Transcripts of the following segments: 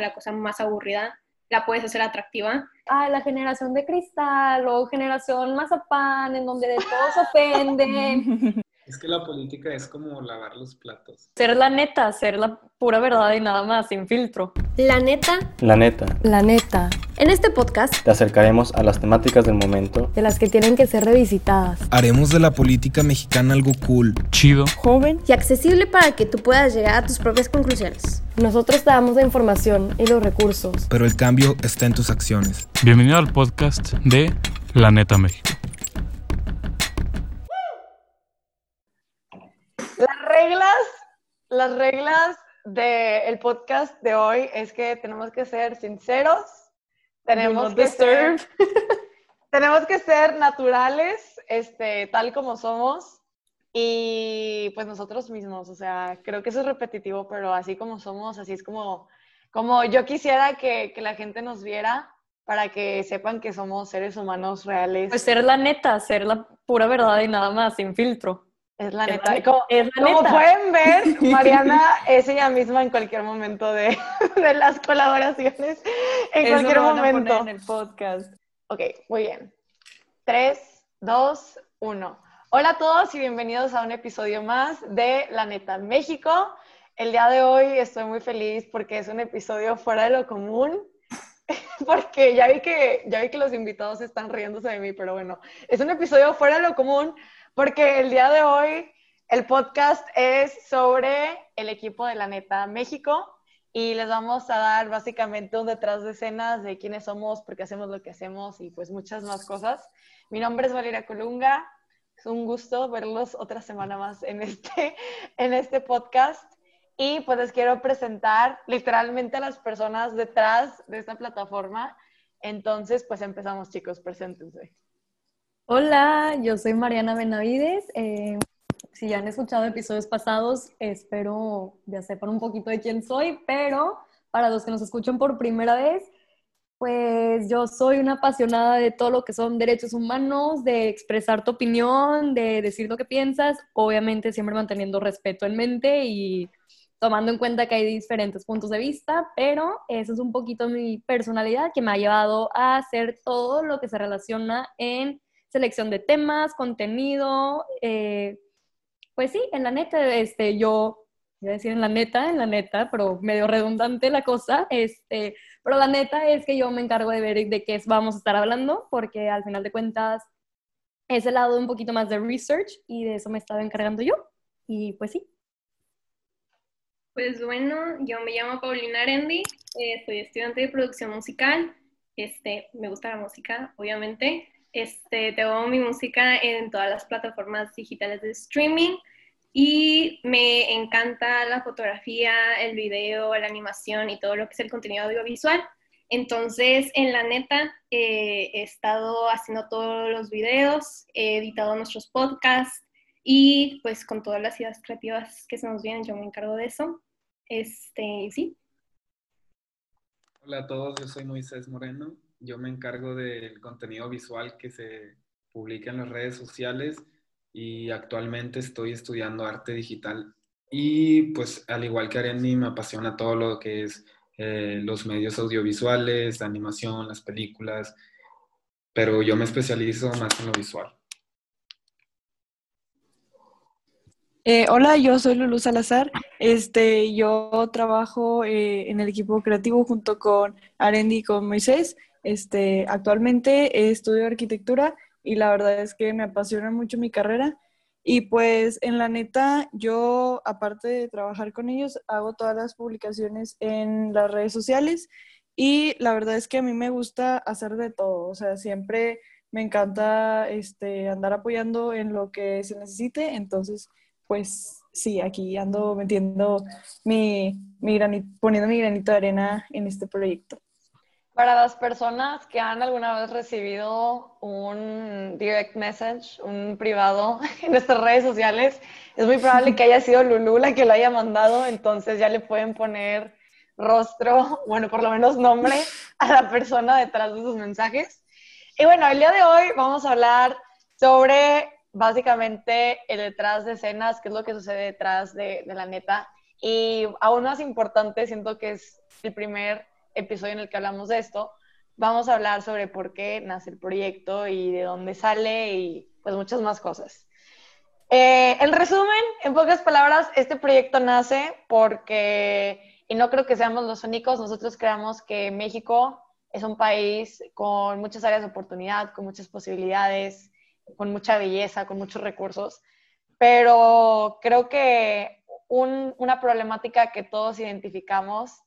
la cosa más aburrida, la puedes hacer atractiva. Ah, la generación de cristal o generación mazapán, en donde de todo se ofende. Es que la política es como lavar los platos. Ser la neta, ser la pura verdad y nada más, sin filtro. La neta. La neta. La neta. En este podcast Te acercaremos a las temáticas del momento. De las que tienen que ser revisitadas. Haremos de la política mexicana algo cool, chido, joven y accesible para que tú puedas llegar a tus propias conclusiones. Nosotros te damos la información y los recursos. pero el cambio está en tus acciones. bienvenido al podcast de La Neta México. Reglas, las reglas del podcast de hoy es que tenemos que ser sinceros, tenemos que ser, tenemos que ser naturales, este, tal como somos y pues nosotros mismos, o sea, creo que eso es repetitivo, pero así como somos, así es como, como yo quisiera que, que la gente nos viera para que sepan que somos seres humanos reales. Pues ser la neta, ser la pura verdad y nada más, sin filtro. Es la Es neta. la- como es la como neta. pueden ver, Mariana es ella misma en cualquier momento de, de las colaboraciones. En Eso cualquier van a poner momento. en el podcast. Ok, muy bien. Tres, dos, uno. Hola a todos y bienvenidos a un episodio más de La Neta México. El día de hoy estoy muy feliz porque es un episodio fuera de lo común. Porque ya vi que ya vi que los invitados están riéndose de mí, pero bueno, es un episodio fuera de lo común porque el día de hoy el podcast es sobre el equipo de la neta México y les vamos a dar básicamente un detrás de escenas de quiénes somos, por qué hacemos lo que hacemos y pues muchas más cosas. Mi nombre es Valeria Colunga, es un gusto verlos otra semana más en este, en este podcast y pues les quiero presentar literalmente a las personas detrás de esta plataforma. Entonces pues empezamos chicos, preséntense. Hola, yo soy Mariana Benavides. Eh, si ya han escuchado episodios pasados, espero ya sepan un poquito de quién soy, pero para los que nos escuchan por primera vez, pues yo soy una apasionada de todo lo que son derechos humanos, de expresar tu opinión, de decir lo que piensas, obviamente siempre manteniendo respeto en mente y tomando en cuenta que hay diferentes puntos de vista, pero eso es un poquito mi personalidad que me ha llevado a hacer todo lo que se relaciona en selección de temas, contenido, eh, pues sí, en la neta, este, yo, voy a decir en la neta, en la neta, pero medio redundante la cosa, este, pero la neta es que yo me encargo de ver de qué vamos a estar hablando, porque al final de cuentas es el lado un poquito más de research y de eso me estaba encargando yo, y pues sí. Pues bueno, yo me llamo Paulina Arendi, eh, soy estudiante de producción musical, este, me gusta la música, obviamente. Este, tengo mi música en todas las plataformas digitales de streaming y me encanta la fotografía, el video, la animación y todo lo que es el contenido audiovisual. Entonces, en la neta, eh, he estado haciendo todos los videos, he editado nuestros podcasts y pues con todas las ideas creativas que se nos vienen, yo me encargo de eso. Este, sí. Hola a todos, yo soy Moisés Moreno. Yo me encargo del contenido visual que se publica en las redes sociales y actualmente estoy estudiando arte digital. Y pues al igual que Arendi, me apasiona todo lo que es eh, los medios audiovisuales, la animación, las películas, pero yo me especializo más en lo visual. Eh, hola, yo soy Lulu Salazar. Este, yo trabajo eh, en el equipo creativo junto con Arendi y con Moisés. Este, actualmente estudio arquitectura y la verdad es que me apasiona mucho mi carrera. Y pues en la neta, yo aparte de trabajar con ellos, hago todas las publicaciones en las redes sociales y la verdad es que a mí me gusta hacer de todo. O sea, siempre me encanta este, andar apoyando en lo que se necesite. Entonces, pues sí, aquí ando metiendo mi, mi granito, poniendo mi granito de arena en este proyecto. Para las personas que han alguna vez recibido un direct message, un privado en nuestras redes sociales, es muy probable que haya sido Lulu la que lo haya mandado, entonces ya le pueden poner rostro, bueno, por lo menos nombre a la persona detrás de sus mensajes. Y bueno, el día de hoy vamos a hablar sobre básicamente el detrás de escenas, qué es lo que sucede detrás de, de la neta. Y aún más importante, siento que es el primer episodio en el que hablamos de esto. Vamos a hablar sobre por qué nace el proyecto y de dónde sale y pues muchas más cosas. Eh, en resumen, en pocas palabras, este proyecto nace porque, y no creo que seamos los únicos, nosotros creamos que México es un país con muchas áreas de oportunidad, con muchas posibilidades, con mucha belleza, con muchos recursos, pero creo que una problemática que todos identificamos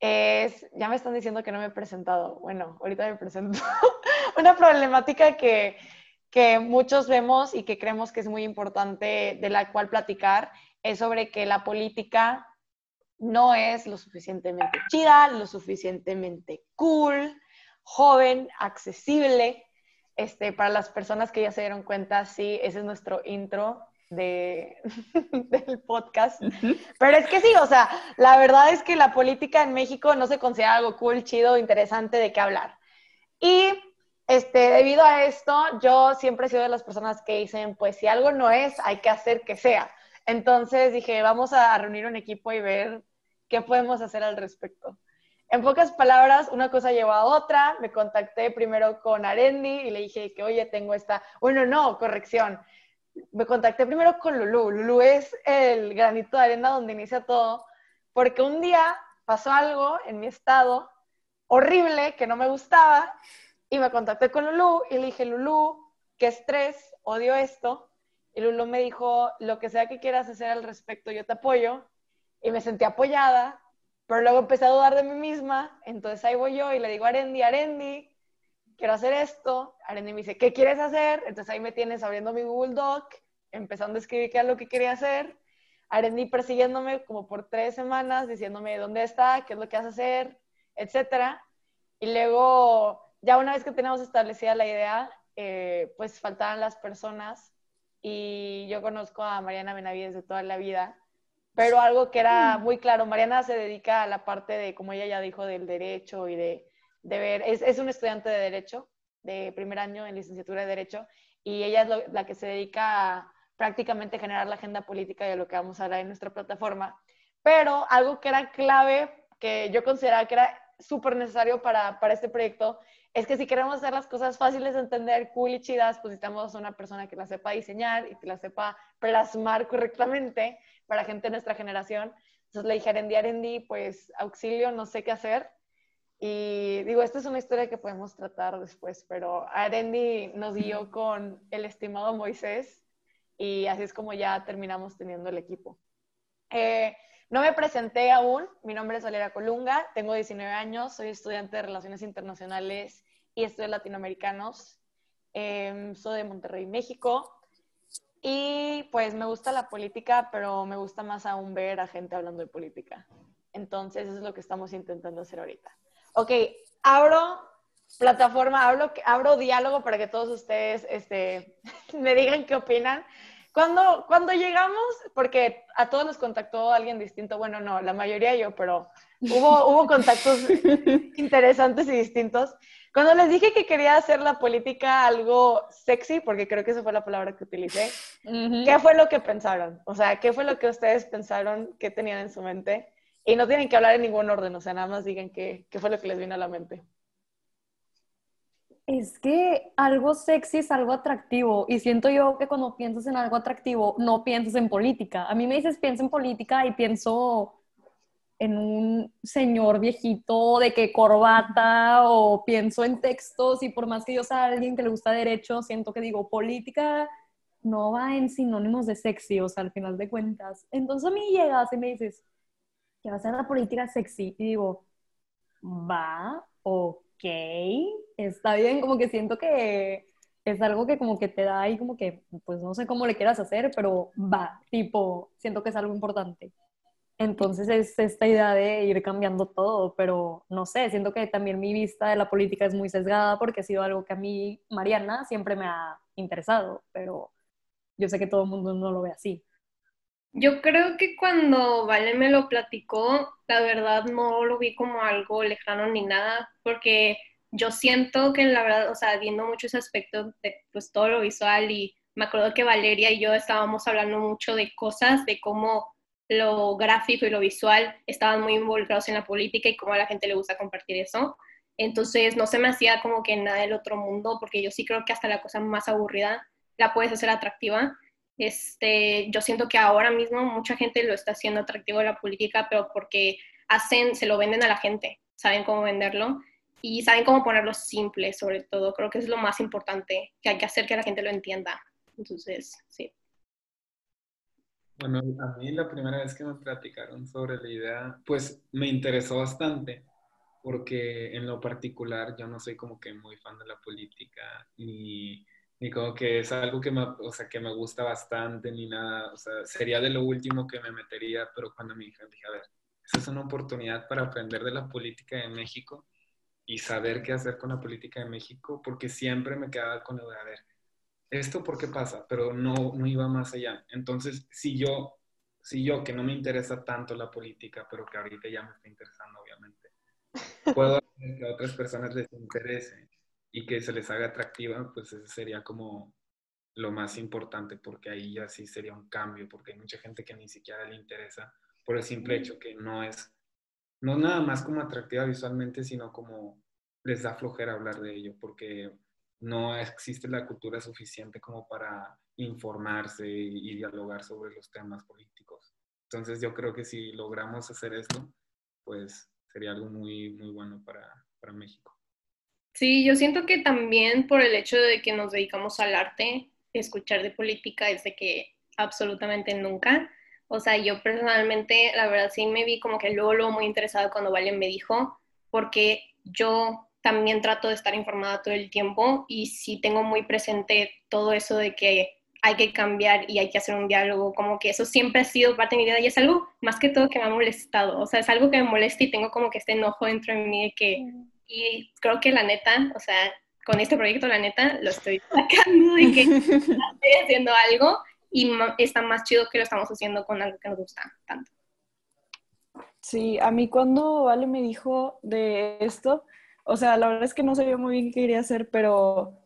es, ya me están diciendo que no me he presentado, bueno, ahorita me presento, una problemática que, que muchos vemos y que creemos que es muy importante de la cual platicar es sobre que la política no es lo suficientemente chida, lo suficientemente cool, joven, accesible. Este, para las personas que ya se dieron cuenta, sí, ese es nuestro intro de, del podcast. Pero es que sí, o sea, la verdad es que la política en México no se considera algo cool, chido, interesante de qué hablar. Y este, debido a esto, yo siempre he sido de las personas que dicen, pues si algo no es, hay que hacer que sea. Entonces dije, vamos a reunir un equipo y ver qué podemos hacer al respecto. En pocas palabras, una cosa llevó a otra. Me contacté primero con Arendi y le dije que, oye, tengo esta. Bueno, no, corrección. Me contacté primero con Lulu. Lulu es el granito de arena donde inicia todo, porque un día pasó algo en mi estado horrible que no me gustaba y me contacté con Lulu y le dije, Lulu, qué estrés, odio esto. Y Lulu me dijo, lo que sea que quieras hacer al respecto, yo te apoyo. Y me sentí apoyada, pero luego empecé a dudar de mí misma. Entonces ahí voy yo y le digo Arendi, Arendi, quiero hacer esto. Arendi me dice, ¿qué quieres hacer? Entonces ahí me tienes abriendo mi Google Doc, empezando a escribir qué es lo que quería hacer. Arendi persiguiéndome como por tres semanas, diciéndome dónde está, qué es lo que vas a hacer, etcétera. Y luego ya una vez que teníamos establecida la idea, eh, pues faltaban las personas y yo conozco a Mariana Benavides de toda la vida, pero algo que era muy claro, Mariana se dedica a la parte de, como ella ya dijo, del derecho y de, de ver, es, es, un estudiante de derecho, de primer año en licenciatura de derecho, y ella es la que se dedica a prácticamente generar la agenda política de lo que vamos a hablar en nuestra plataforma. Pero algo que era clave, que yo consideraba que era súper necesario para, para este proyecto, es que si queremos hacer las cosas fáciles de entender, cool y chidas, pues necesitamos una persona que la sepa diseñar y que la sepa plasmar correctamente para gente de nuestra generación. Entonces le dije a Arendi, Arendi, pues auxilio, no sé qué hacer. Y digo, esta es una historia que podemos tratar después, pero Arendi nos dio con el estimado Moisés y así es como ya terminamos teniendo el equipo. Eh, no me presenté aún, mi nombre es Valeria Colunga, tengo 19 años, soy estudiante de Relaciones Internacionales y Estudios Latinoamericanos, em, soy de Monterrey, México, y pues me gusta la política, pero me gusta más aún ver a gente hablando de política. Entonces, eso es lo que estamos intentando hacer ahorita. Ok, abro plataforma, abro, abro diálogo para que todos ustedes este, me digan qué opinan. Cuando, cuando llegamos, porque a todos nos contactó alguien distinto, bueno, no, la mayoría yo, pero hubo, hubo contactos interesantes y distintos. Cuando les dije que quería hacer la política algo sexy, porque creo que esa fue la palabra que utilicé, ¿qué fue lo que pensaron? O sea, ¿qué fue lo que ustedes pensaron que tenían en su mente? Y no tienen que hablar en ningún orden, o sea, nada más digan qué, qué fue lo que les vino a la mente. Es que algo sexy es algo atractivo y siento yo que cuando piensas en algo atractivo no piensas en política. A mí me dices piensa en política y pienso en un señor viejito de que corbata o pienso en textos y por más que yo sea alguien que le gusta derecho, siento que digo política no va en sinónimos de sexy, o sea, al final de cuentas. Entonces a mí llegas y me dices que va a ser la política sexy y digo, va, ok está bien, como que siento que es algo que como que te da ahí como que, pues no sé cómo le quieras hacer, pero va, tipo, siento que es algo importante. Entonces es esta idea de ir cambiando todo, pero no sé, siento que también mi vista de la política es muy sesgada porque ha sido algo que a mí, Mariana, siempre me ha interesado, pero yo sé que todo el mundo no lo ve así. Yo creo que cuando Vale me lo platicó, la verdad no lo vi como algo lejano ni nada, porque yo siento que la verdad, o sea, viendo mucho ese aspecto de pues todo lo visual y me acuerdo que Valeria y yo estábamos hablando mucho de cosas, de cómo lo gráfico y lo visual estaban muy involucrados en la política y cómo a la gente le gusta compartir eso. Entonces no se me hacía como que nada del otro mundo, porque yo sí creo que hasta la cosa más aburrida la puedes hacer atractiva. Este, yo siento que ahora mismo mucha gente lo está haciendo atractivo la política, pero porque hacen, se lo venden a la gente, saben cómo venderlo y saben cómo ponerlo simple, sobre todo. Creo que es lo más importante, que hay que hacer que la gente lo entienda. Entonces, sí. Bueno, a mí la primera vez que me platicaron sobre la idea, pues me interesó bastante, porque en lo particular yo no soy como que muy fan de la política, ni, ni como que es algo que me, o sea, que me gusta bastante, ni nada, o sea, sería de lo último que me metería, pero cuando me dijeron, dije, a ver, esa es una oportunidad para aprender de la política de México y saber qué hacer con la política de México, porque siempre me quedaba con lo de, a ver, ¿esto por qué pasa? Pero no, no iba más allá. Entonces, si yo, si yo, que no me interesa tanto la política, pero que ahorita ya me está interesando, obviamente, puedo hacer que a otras personas les interese y que se les haga atractiva, pues ese sería como lo más importante, porque ahí ya sí sería un cambio, porque hay mucha gente que ni siquiera le interesa por el simple hecho que no es, no nada más como atractiva visualmente, sino como les da flojera hablar de ello, porque no existe la cultura suficiente como para informarse y, dialogar sobre los temas políticos. Entonces yo creo que si logramos hacer esto, pues sería algo muy, muy bueno para, para México. Sí, yo siento que también por el hecho de que nos dedicamos al arte, escuchar de política es de que absolutamente nunca. O sea, yo personalmente, la verdad sí me vi como que luego, luego muy interesado cuando Valen me dijo, porque yo también trato de estar informada todo el tiempo y sí tengo muy presente todo eso de que hay que cambiar y hay que hacer un diálogo, como que eso siempre ha sido parte de mi vida y es algo más que todo que me ha molestado, o sea, es algo que me molesta y tengo como que este enojo dentro de mí de que, y creo que la neta, o sea, con este proyecto, la neta, lo estoy sacando de que estoy haciendo algo y está más chido que lo estamos haciendo con algo que nos gusta tanto. Sí, a mí cuando Vale me dijo de esto, o sea, la verdad es que no sabía muy bien qué quería hacer, pero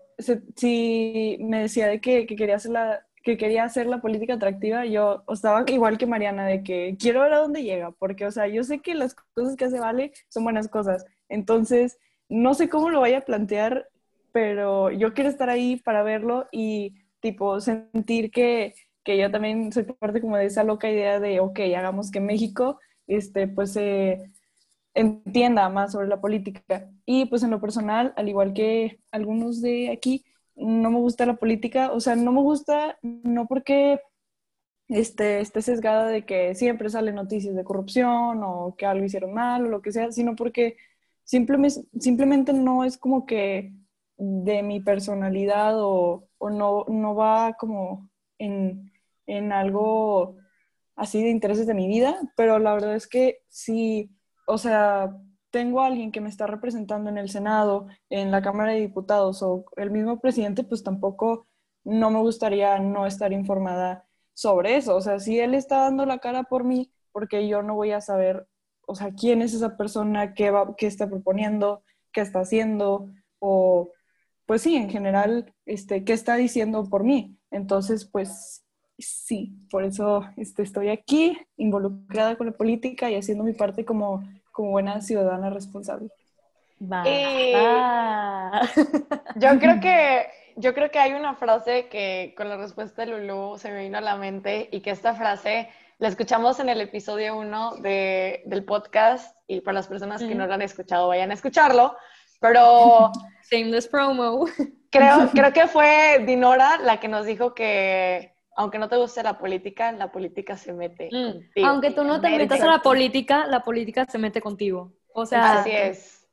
si me decía de que, quería hacer la que quería hacer la política atractiva, yo estaba igual que Mariana, de que quiero ver a dónde llega, porque, o sea, yo sé que las cosas que hace Vale son buenas cosas, entonces, no sé cómo lo vaya a plantear, pero yo quiero estar ahí para verlo y, tipo, sentir que, que yo también soy parte como de esa loca idea de, ok, hagamos que México, este, pues, eh, entienda más sobre la política. Y pues en lo personal, al igual que algunos de aquí, no me gusta la política, o sea, no me gusta no porque este, esté sesgada de que siempre salen noticias de corrupción o que algo hicieron mal o lo que sea, sino porque simplemente, simplemente no es como que de mi personalidad o, o no, no va como en, en algo así de intereses de mi vida, pero la verdad es que sí o sea, tengo a alguien que me está representando en el Senado, en la Cámara de Diputados o el mismo presidente, pues tampoco no me gustaría no estar informada sobre eso. O sea, si él está dando la cara por mí, porque yo no voy a saber, o sea, quién es esa persona, qué, va, qué está proponiendo, qué está haciendo, o pues sí, en general, este, qué está diciendo por mí. Entonces, pues sí, por eso este, estoy aquí, involucrada con la política y haciendo mi parte como como buena ciudadana responsable. yo creo que yo creo que hay una frase que con la respuesta de Lulu se me vino a la mente y que esta frase la escuchamos en el episodio 1 de, del podcast y para las personas que no lo han escuchado vayan a escucharlo, pero... Shameless promo. Creo, creo que fue Dinora la que nos dijo que aunque no te guste la política, la política se mete mm. contigo. Aunque tú no te metas a la política, la política se mete contigo. O sea, así es.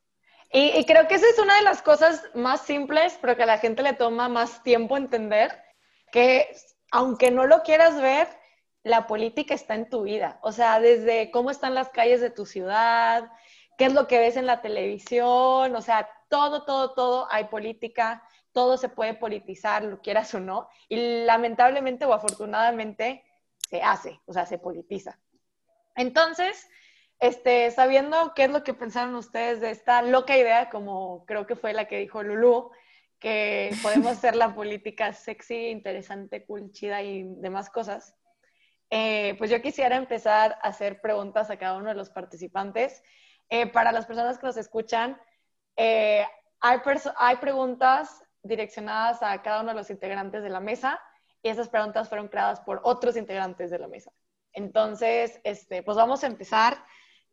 Y, creo que esa es una de las cosas más simples, pero que a la gente le toma más tiempo entender, que aunque no lo quieras ver, la política está en tu vida. O sea, desde cómo están las calles de tu ciudad, qué es lo que ves en la televisión, o sea, todo, todo, todo hay política todo se puede politizar, lo quieras o no, y lamentablemente o afortunadamente se hace, o sea, se politiza. Entonces, este, sabiendo qué es lo que pensaron ustedes de esta loca idea, como creo que fue la que dijo Lulu, que podemos hacer la política sexy, interesante, cool, chida y demás cosas, eh, pues yo quisiera empezar a hacer preguntas a cada uno de los participantes. Eh, para las personas que nos escuchan, eh, hay, hay preguntas direccionadas a cada uno de los integrantes de la mesa y esas preguntas fueron creadas por otros integrantes de la mesa. Entonces, este, pues vamos a empezar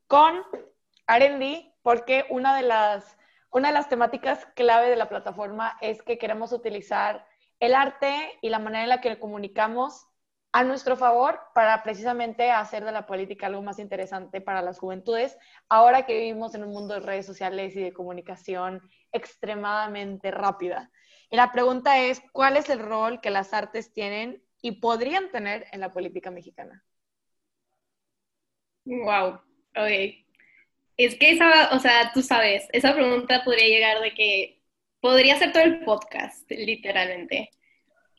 con Arendi, porque una de, las, una de las temáticas clave de la plataforma es que queremos utilizar el arte y la manera en la que comunicamos a nuestro favor para precisamente hacer de la política algo más interesante para las juventudes, ahora que vivimos en un mundo de redes sociales y de comunicación extremadamente rápida. Y la pregunta es, ¿cuál es el rol que las artes tienen y podrían tener en la política mexicana? Wow, ok. Es que esa, o sea, tú sabes, esa pregunta podría llegar de que podría ser todo el podcast, literalmente.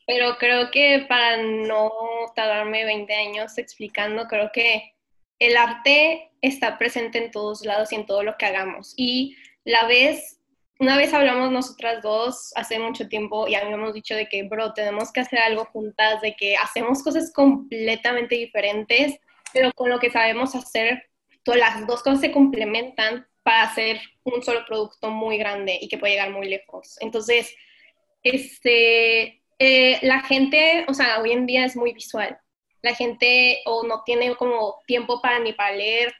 Pero creo que para no tardarme 20 años explicando, creo que el arte está presente en todos lados y en todo lo que hagamos. Y la vez, una vez hablamos nosotras dos hace mucho tiempo y habíamos dicho de que, bro, tenemos que hacer algo juntas, de que hacemos cosas completamente diferentes, pero con lo que sabemos hacer, todas las dos cosas se complementan para hacer un solo producto muy grande y que puede llegar muy lejos. Entonces, este, eh, la gente, o sea, hoy en día es muy visual. La gente o no tiene como tiempo para ni para leer,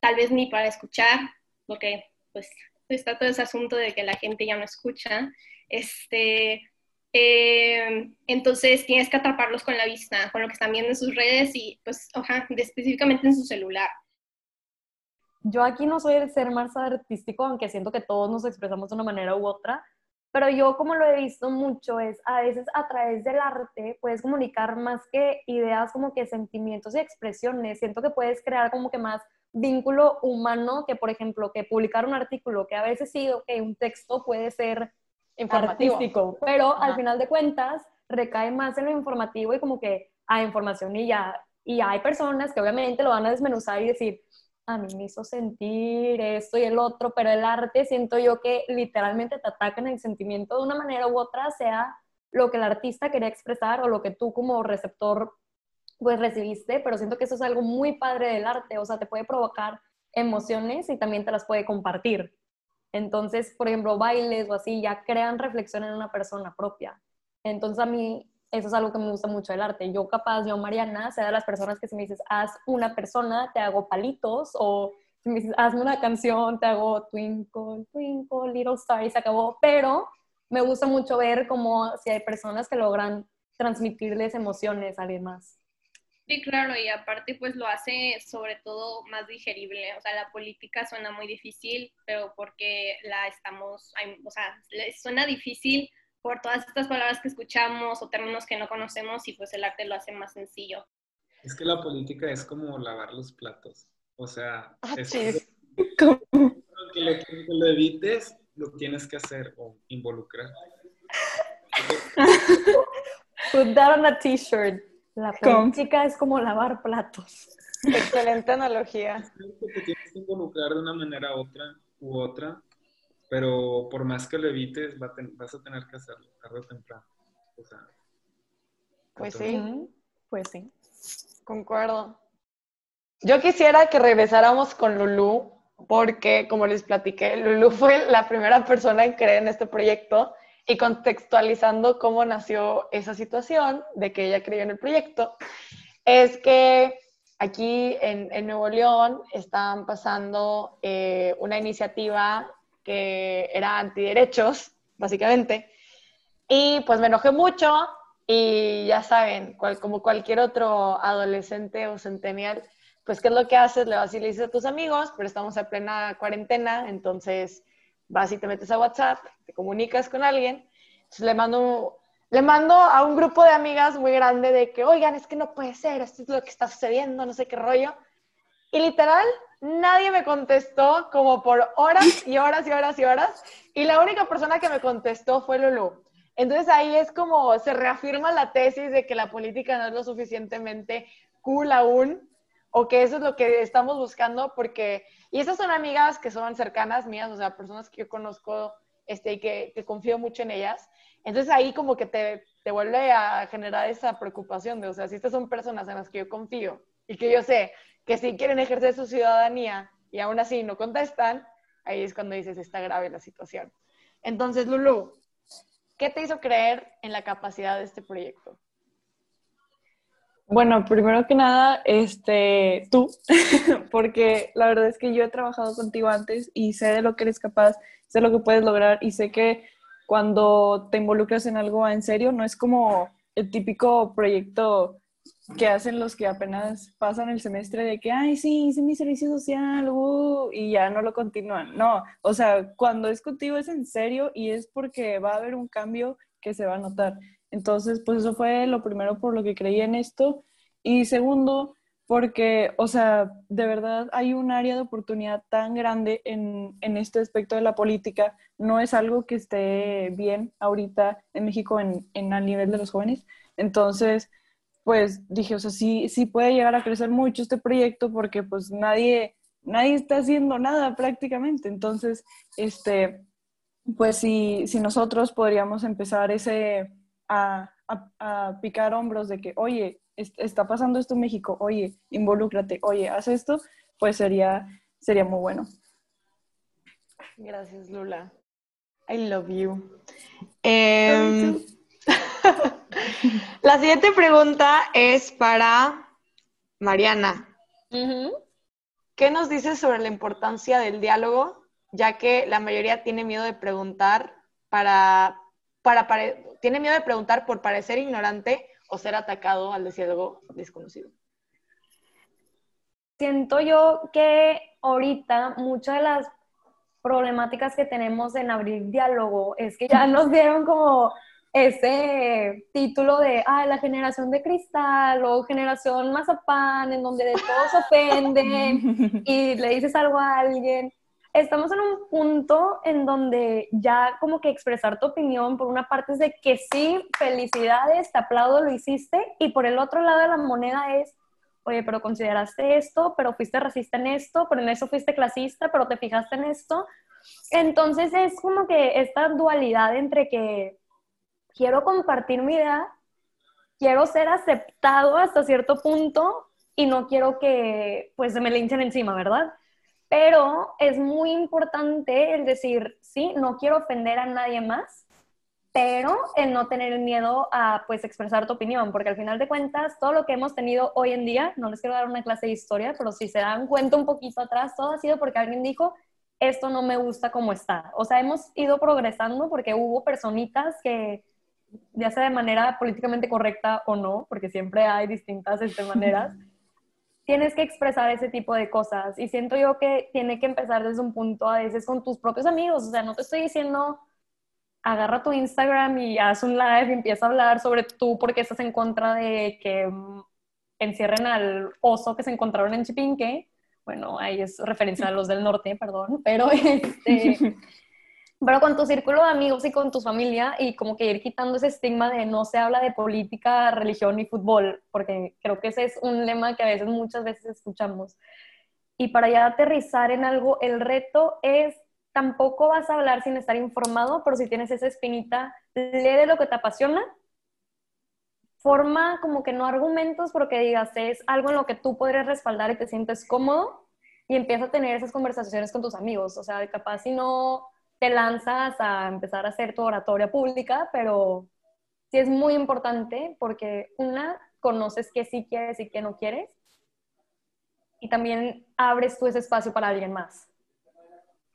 tal vez ni para escuchar, porque pues está todo ese asunto de que la gente ya no escucha. Este, eh, entonces tienes que atraparlos con la vista, con lo que están viendo en sus redes y pues, ojalá, específicamente en su celular. Yo aquí no soy el ser más artístico, aunque siento que todos nos expresamos de una manera u otra, pero yo como lo he visto mucho es a veces a través del arte puedes comunicar más que ideas como que sentimientos y expresiones. Siento que puedes crear como que más vínculo humano que por ejemplo que publicar un artículo que a veces sí que un texto puede ser artístico, pero al final de cuentas recae más en lo informativo y como que hay información y ya. Y hay personas que obviamente lo van a desmenuzar y decir a mí me hizo sentir esto y el otro, pero el arte siento yo que literalmente te ataca en el sentimiento de una manera u otra, sea lo que el artista quería expresar o lo que tú como receptor pues recibiste, pero siento que eso es algo muy padre del arte, o sea, te puede provocar emociones y también te las puede compartir. Entonces, por ejemplo, bailes o así ya crean reflexión en una persona propia. Entonces a mí eso es algo que me gusta mucho del arte. Yo capaz, yo Mariana, sea de las personas que si me dices, haz una persona, te hago palitos, o si me dices, hazme una canción, te hago twinkle, twinkle, little star, y se acabó. Pero me gusta mucho ver cómo si hay personas que logran transmitirles emociones a alguien. Sí, claro, y aparte pues lo hace sobre todo más digerible. O sea, la política suena muy difícil, pero porque la estamos, o sea, suena difícil por todas estas palabras que escuchamos o términos que no conocemos y pues el arte lo hace más sencillo. Es que la política es como lavar los platos. O sea, ah, es ¿Cómo? Que, lo, que lo evites, lo tienes que hacer o involucrar. Put that on a t-shirt. La política es como lavar platos. Excelente analogía. Te tienes que involucrar de una manera otra u otra pero por más que lo evites, vas a tener que hacerlo tarde o temprano. pues sí, pues sí. Concuerdo. Yo quisiera que regresáramos con Lulu, porque como les platiqué, Lulu fue la primera persona en creer en este proyecto y contextualizando cómo nació esa situación de que ella creyó en el proyecto, es que aquí en, Nuevo León están pasando eh, una iniciativa que era antiderechos, básicamente. Y pues me enojé mucho y ya saben, como cualquier otro adolescente o centennial, pues ¿qué es lo que haces? Le vas y le dices a tus amigos, pero estamos en plena cuarentena, entonces vas y te metes a WhatsApp, te comunicas con alguien, le mando, le mando a un grupo de amigas muy grande de que, oigan, es que no puede ser, esto es lo que está sucediendo, no sé qué rollo. Y literal, nadie me contestó como por horas y horas y horas y horas. Y la única persona que me contestó fue Lulu. Entonces ahí es como se reafirma la tesis de que la política no es lo suficientemente cool aún, o que eso es lo que estamos buscando, porque, y esas son amigas que son cercanas mías, o sea, personas que yo conozco este, y que, que confío mucho en ellas. Entonces ahí como que te, te vuelve a generar esa preocupación de, o sea, si estas son personas en las que yo confío y que yo sé que si quieren ejercer su ciudadanía y aún así no contestan, ahí es cuando dices, está grave la situación. Entonces, Lulu, ¿qué te hizo creer en la capacidad de este proyecto? Bueno, primero que nada, este, tú, porque la verdad es que yo he trabajado contigo antes y sé de lo que eres capaz, sé lo que puedes lograr y sé que cuando te involucras en algo en serio, no es como el típico proyecto que hacen los que apenas pasan el semestre de que, ay, sí, hice mi servicio social, uh", y ya no lo continúan. No, o sea, cuando es contigo es en serio y es porque va a haber un cambio que se va a notar. Entonces, pues eso fue lo primero por lo que creí en esto. Y segundo, porque, o sea, de verdad hay un área de oportunidad tan grande en, en este aspecto de la política. No es algo que esté bien ahorita en México en, en a nivel de los jóvenes. Entonces, pues dije, o sea, sí, sí puede llegar a crecer mucho este proyecto porque pues nadie, nadie está haciendo nada prácticamente. Entonces, este, pues si, si nosotros podríamos empezar ese, a, a, picar hombros de que, oye, está pasando esto en México, oye, involúcrate, oye, haz esto, pues sería, sería muy bueno. Gracias, Lula. I love you. Em, la siguiente pregunta es para Mariana. ¿Qué nos dices sobre la importancia del diálogo, ya que la mayoría tiene miedo de preguntar para, para, tiene miedo de preguntar por parecer ignorante o ser atacado al decir algo desconocido? Siento yo que ahorita muchas de las problemáticas que tenemos en abrir diálogo es que ya nos dieron como ese título de ah, la generación de cristal o generación mazapán, en donde de todos ofenden y le dices algo a alguien. Estamos en un punto en donde ya como que expresar tu opinión, por una parte es de que sí, felicidades, te aplaudo, lo hiciste, y por el otro lado de la moneda es, oye, pero consideraste esto, pero fuiste racista en esto, pero en eso fuiste clasista, pero te fijaste en esto. Entonces es como que esta dualidad entre que quiero compartir mi idea, quiero ser aceptado hasta cierto punto y no quiero que pues se me linchen encima, ¿verdad? Pero es muy importante el decir, sí, no quiero ofender a nadie más, pero el no tener miedo a pues expresar tu opinión, porque al final de cuentas todo lo que hemos tenido hoy en día, no les quiero dar una clase de historia, pero si se dan cuenta un poquito atrás, todo ha sido porque alguien dijo, esto no me gusta como está. O sea, hemos ido progresando porque hubo personitas que ya sea de manera políticamente correcta o no, porque siempre hay distintas este, maneras, tienes que expresar ese tipo de cosas. Y siento yo que tiene que empezar desde un punto a veces con tus propios amigos. O sea, no te estoy diciendo, agarra tu Instagram y haz un live y empieza a hablar sobre tú porque estás en contra de que encierren al oso que se encontraron en Chipinque. Bueno, ahí es referencia a los del norte, perdón, pero este pero con tu círculo de amigos y con tu familia y como que ir quitando ese estigma de no se habla de política, religión y fútbol, porque creo que ese es un lema que a veces muchas veces escuchamos. Y para ya aterrizar en algo, el reto es, tampoco vas a hablar sin estar informado, pero si tienes esa espinita, lee de lo que te apasiona, forma como que no argumentos, pero que digas, es algo en lo que tú podrías respaldar y te sientes cómodo y empieza a tener esas conversaciones con tus amigos, o sea, capaz si no te lanzas a empezar a hacer tu oratoria pública, pero sí es muy importante porque una, conoces qué sí quieres y qué no quieres, y también abres tú ese espacio para alguien más.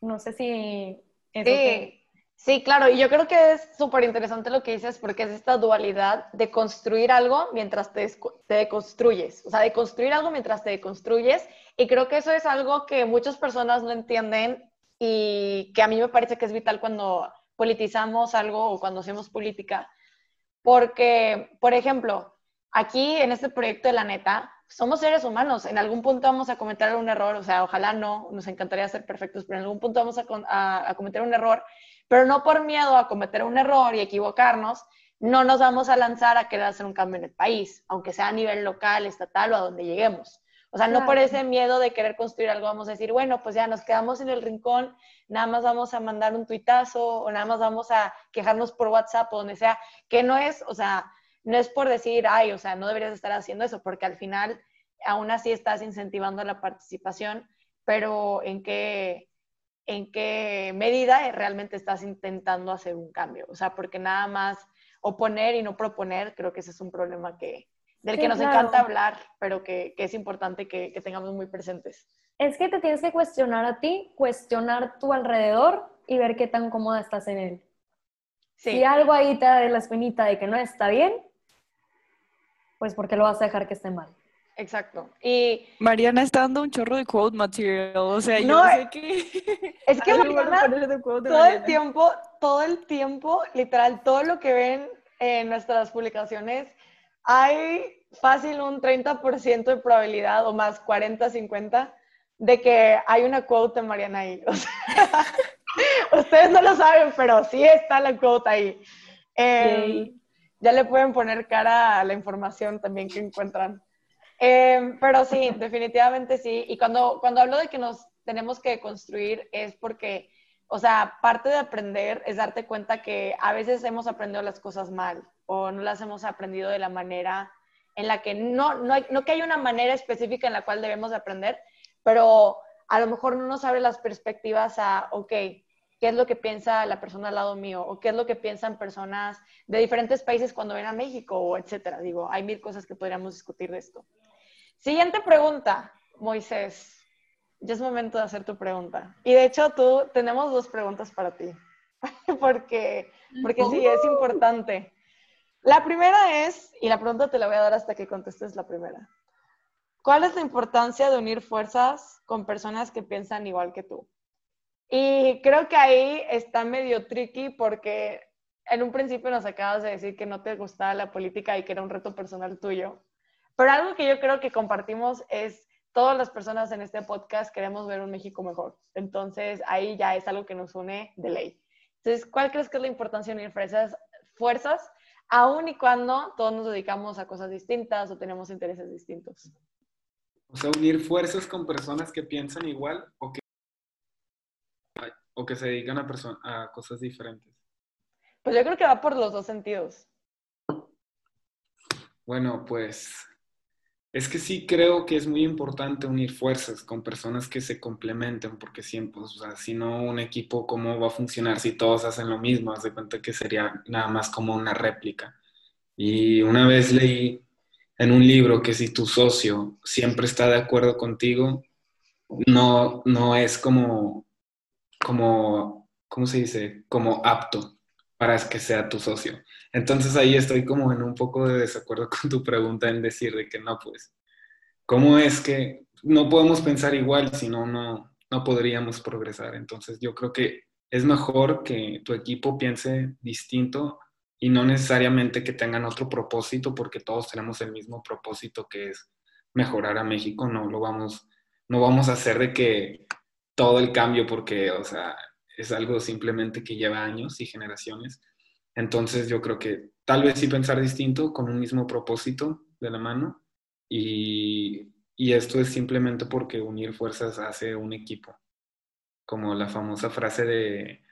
No sé si... sí, sí, claro, y yo creo que es súper interesante lo que dices porque es esta dualidad de construir algo mientras te, te deconstruyes, o sea, de construir algo mientras te deconstruyes, y creo que eso es algo que muchas personas no entienden y que a mí me parece que es vital cuando politizamos algo o cuando hacemos política, porque, por ejemplo, aquí en este proyecto de la neta, somos seres humanos, en algún punto vamos a cometer un error, o sea, ojalá no, nos encantaría ser perfectos, pero en algún punto vamos a, cometer un error, pero no por miedo a cometer un error y equivocarnos, no nos vamos a lanzar a querer hacer un cambio en el país, aunque sea a nivel local, estatal o a donde lleguemos. O sea, no por ese miedo de querer construir algo vamos a decir, bueno, pues ya nos quedamos en el rincón, nada más vamos a mandar un tuitazo o nada más vamos a quejarnos por WhatsApp o donde sea, que no es, o sea, no es por decir, ay, o sea, no deberías estar haciendo eso, porque al final aún así estás incentivando la participación, pero ¿en qué, en qué medida realmente estás intentando hacer un cambio? O sea, porque nada más oponer y no proponer, creo que ese es un problema que, del Sí, que nos claro. encanta hablar, pero que, que es importante que, que tengamos muy presentes. Es que te tienes que cuestionar a ti, cuestionar tu alrededor y ver qué tan cómoda estás en él. Sí, Si algo ahí te da la espinita de que no está bien, pues ¿por qué lo vas a dejar que esté mal? exacto. Y Mariana está dando un chorro de quote material, o sea, No, yo sé que... es que Mariana, de de todo el tiempo, todo el tiempo, literal, todo lo que ven en nuestras publicaciones, hay fácil un 30% de probabilidad o más 40, 50 de que hay una quote de Mariana ahí. O sea, ustedes no lo saben, pero sí está la quote ahí. Eh, Yay. ya le pueden poner cara a la información también que encuentran. Eh, pero sí, definitivamente sí. Y cuando, cuando hablo de que nos tenemos que construir es porque, o sea, parte de aprender es darte cuenta que a veces hemos aprendido las cosas mal o no las hemos aprendido de la manera en la que no, no, hay- no que hay una manera específica en la cual debemos de aprender, pero a lo mejor no nos abre las perspectivas a, ok, ¿qué es lo que piensa la persona al lado mío? ¿O qué es lo que piensan personas de diferentes países cuando ven a México? O etcétera. Digo, hay mil cosas que podríamos discutir de esto. Siguiente pregunta, Moisés. Ya es momento de hacer tu pregunta. Y de hecho, tú tenemos dos preguntas para ti. porque, porque sí, es importante. La primera es, y la pregunta te la voy a dar hasta que contestes la primera. ¿Cuál es la importancia de unir fuerzas con personas que piensan igual que tú? Y creo que ahí está medio tricky porque en un principio nos acabas de decir que no te gustaba la política y que era un reto personal tuyo. Pero algo que yo creo que compartimos es todas las personas en este podcast queremos ver un México mejor. Entonces ahí ya es algo que nos une de ley. Entonces, ¿cuál crees que es la importancia de unir fuerzas, fuerzas aun y cuando todos nos dedicamos a cosas distintas o tenemos intereses distintos? O sea, unir fuerzas con personas que piensan igual o que, o que se dedican a, a cosas diferentes. Pues yo creo que va por los dos sentidos. Bueno, pues es que sí creo que es muy importante unir fuerzas con personas que se complementen, porque siempre, o sea, si no un equipo, ¿cómo va a funcionar si todos hacen lo mismo? Haz de cuenta que sería nada más como una réplica. Y una vez leí en un libro que si tu socio siempre está de acuerdo contigo, no, no es como, como, ¿cómo se dice? Como apto para que sea tu socio. Entonces ahí estoy como en un poco de desacuerdo con tu pregunta en decir de que no, pues, ¿cómo es que no podemos pensar igual si no, no, podríamos progresar? Entonces yo creo que es mejor que tu equipo piense distinto y no necesariamente que tengan otro propósito porque todos tenemos el mismo propósito que es mejorar a México, no lo vamos, no vamos a hacer de que todo el cambio porque, o sea, es algo simplemente que lleva años y generaciones. Entonces yo creo que tal vez sí pensar distinto con un mismo propósito de la mano y, y esto es simplemente porque unir fuerzas hace un equipo. Como la famosa frase de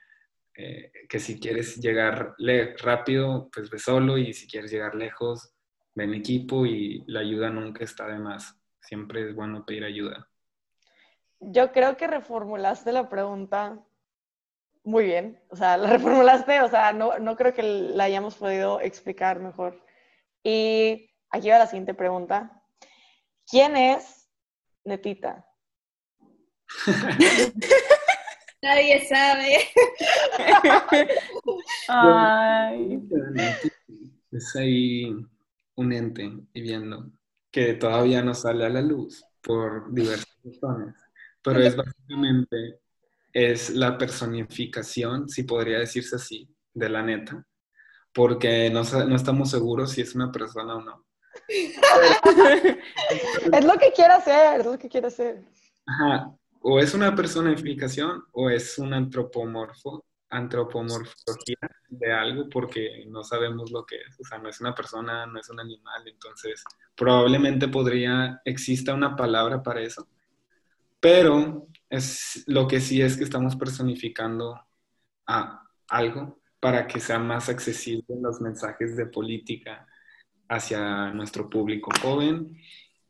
eh, que si quieres llegar le- rápido, pues ve solo y si quieres llegar lejos, ve en equipo y la ayuda nunca está de más. Siempre es bueno pedir ayuda. Yo creo que reformulaste la pregunta muy bien. O sea, la reformulaste, o sea, no, no creo que la hayamos podido explicar mejor. Y aquí va la siguiente pregunta. ¿Quién es Netita? Nadie sabe. Ay. Es ahí un ente viviendo que todavía no sale a la luz por diversas razones, pero es básicamente es la personificación, si podría decirse así, de la neta, porque no, no estamos seguros si es una persona o no. Es lo que quiere hacer, es lo que quiere hacer. Ajá, o es una personificación o es un antropomorfo antropomorfología de algo porque no sabemos lo que es, o sea, no es una persona, no es un animal, entonces probablemente podría, exista una palabra para eso, pero es, lo que sí es que estamos personificando a algo para que sea más accesible los mensajes de política hacia nuestro público joven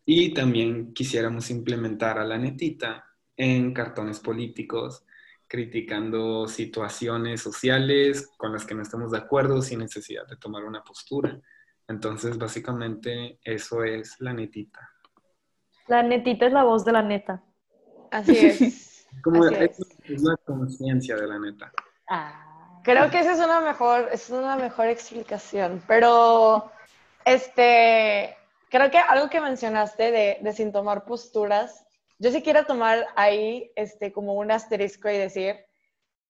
y también quisiéramos implementar a la netita en cartones políticos criticando situaciones sociales con las que no estamos de acuerdo sin necesidad de tomar una postura. Entonces, básicamente, eso es la netita. La netita es la voz de la neta. Así es. Como Así es, es. es la conciencia de la neta. Ah. Creo que esa es una mejor, es una mejor explicación, pero este, creo que algo que mencionaste de, de sin tomar posturas, yo sí quiero tomar ahí este, como un asterisco y decir,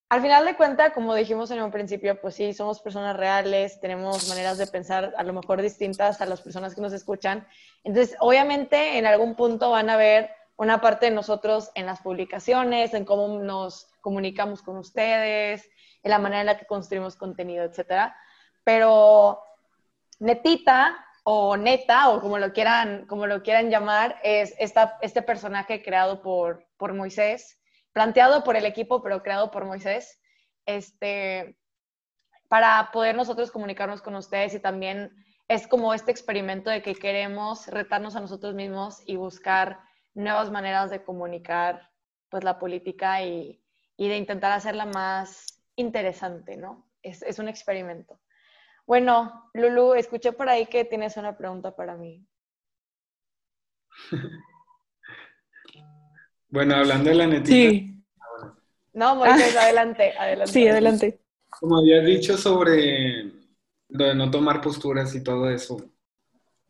al final de cuentas, como dijimos en un principio, pues sí, somos personas reales, tenemos maneras de pensar a lo mejor distintas a las personas que nos escuchan. Entonces, obviamente, en algún punto van a ver una parte de nosotros en las publicaciones, en cómo nos comunicamos con ustedes, en la manera en la que construimos contenido, etcétera. Pero Netita o Neta, o como lo quieran, como lo quieran llamar, es esta, este personaje creado por, por Moisés, planteado por el equipo, pero creado por Moisés, este, para poder nosotros comunicarnos con ustedes y también es como este experimento de que queremos retarnos a nosotros mismos y buscar nuevas maneras de comunicar pues la política y, y de intentar hacerla más interesante, ¿no? Es, es un experimento. Bueno, Lulu, escuché por ahí que tienes una pregunta para mí. Bueno, hablando de la netita, Sí, No, Moisés, adelante, adelante. sí, adelante. como habías dicho sobre lo de no tomar posturas y todo eso,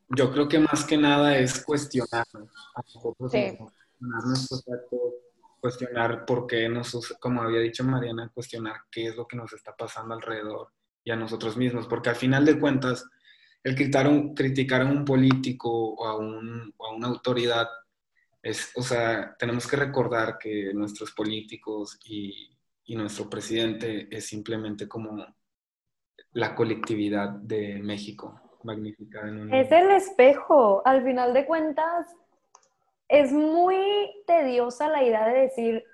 yo creo que más que nada es cuestionarnos a nosotros Sí. mismos, cuestionar nuestros actos, cuestionar por qué nos, como había dicho Mariana, cuestionar qué es lo que nos está pasando alrededor y a nosotros mismos, porque al final de cuentas, el criticar a un, criticar a un político o a, un, o a una autoridad es, o sea, tenemos que recordar que nuestros políticos y, y nuestro presidente es simplemente como la colectividad de México, magnificada en un... Es el espejo. Al final de cuentas, es muy tediosa la idea de decir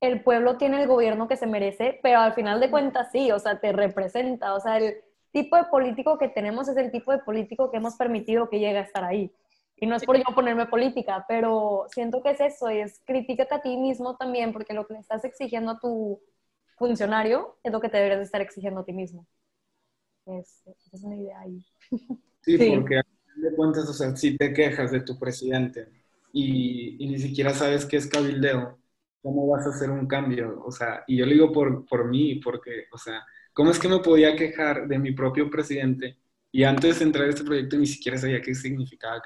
el pueblo tiene el gobierno que se merece, pero al final de cuentas sí, o sea, te representa. O sea, el tipo de político que tenemos es el tipo de político que hemos permitido que llegue a estar ahí. Y no es por yo ponerme política, pero siento que es eso, y es crítica a ti mismo también, porque lo que le estás exigiendo a tu funcionario es lo que te deberías de estar exigiendo a ti mismo. Es, esa es una idea ahí. Sí, Sí. porque al final de cuentas, o sea, si te quejas de tu presidente y, y ni siquiera sabes qué es cabildeo, ¿cómo vas a hacer un cambio? O sea, y yo lo digo por, por mí, porque, o sea, ¿cómo es que me podía quejar de mi propio presidente y antes de entrar a este proyecto ni siquiera sabía qué significaba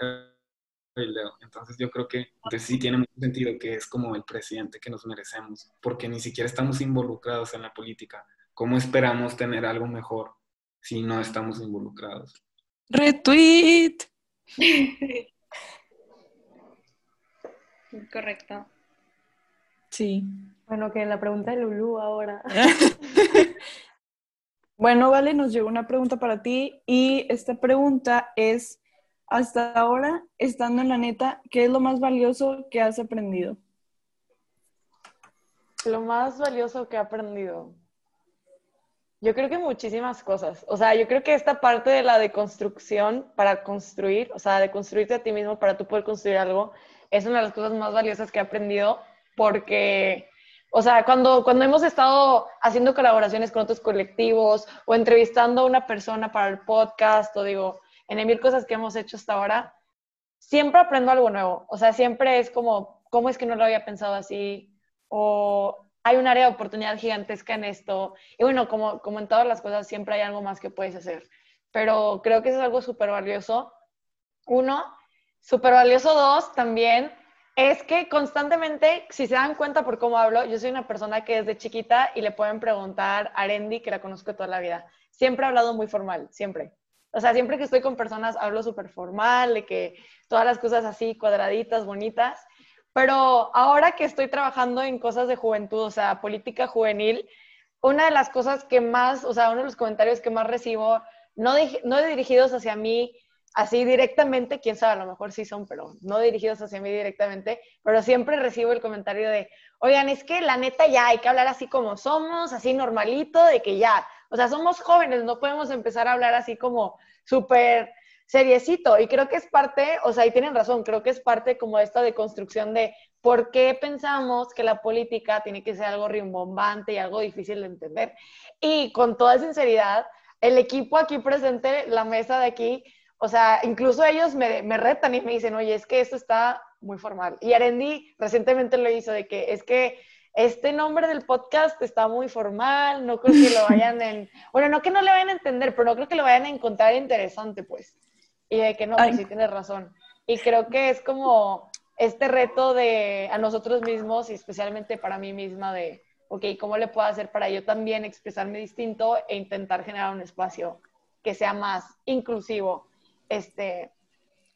cabildeo? Entonces yo creo que entonces sí tiene mucho sentido que es como el presidente que nos merecemos, porque ni siquiera estamos involucrados en la política. ¿Cómo esperamos tener algo mejor si no estamos involucrados? Retweet. Correcto. Sí. Bueno, que la pregunta de Lulu ahora. Bueno, vale, nos llegó una pregunta para ti y esta pregunta es, hasta ahora, estando en la neta, ¿qué es lo más valioso que has aprendido? Lo más valioso que he aprendido. Yo creo que muchísimas cosas. O sea, yo creo que esta parte de la deconstrucción para construir, o sea, de construirte a ti mismo para tú poder construir algo, es una de las cosas más valiosas que he aprendido porque, o sea, cuando, cuando hemos estado haciendo colaboraciones con otros colectivos o entrevistando a una persona para el podcast o digo, en mil cosas que hemos hecho hasta ahora, siempre aprendo algo nuevo. O sea, siempre es como, ¿cómo es que no lo había pensado así? O hay un área de oportunidad gigantesca en esto. Y bueno, como, como en todas las cosas, siempre hay algo más que puedes hacer. Pero creo que eso es algo súper valioso. Uno, súper valioso. Dos, también es que constantemente, si se dan cuenta por cómo hablo, yo soy una persona que desde chiquita y le pueden preguntar a Arendi, que la conozco toda la vida. Siempre he hablado muy formal, siempre. O sea, siempre que estoy con personas hablo súper formal, de que todas las cosas así, cuadraditas, bonitas. Pero ahora que estoy trabajando en cosas de juventud, o sea, política juvenil, una de las cosas que más, o sea, uno de los comentarios que más recibo, no, no dirigidos hacia mí así directamente, quién sabe, a lo mejor sí son, pero no dirigidos hacia mí directamente, pero siempre recibo el comentario de, oigan, es que la neta ya hay que hablar así como somos, así normalito, de que ya, o sea, somos jóvenes, no podemos empezar a hablar así como súper seriecito. Y creo que es parte, o sea, y tienen razón, creo que es parte como esta de construcción de por qué pensamos que la política tiene que ser algo rimbombante y algo difícil de entender. Y con toda sinceridad, el equipo aquí presente, la mesa de aquí, o sea, incluso ellos me, me retan y me dicen, oye, es que esto está muy formal. Y Arendi recientemente lo hizo de que es que este nombre del podcast está muy formal, no creo que lo vayan en, bueno, no que no le vayan a entender, pero no creo que lo vayan a encontrar interesante, pues. Y de que no, pues sí tienes razón. Y creo que es como este reto de a nosotros mismos y especialmente para mí misma de, ok, ¿cómo le puedo hacer para yo también expresarme distinto e intentar generar un espacio que sea más inclusivo? Este,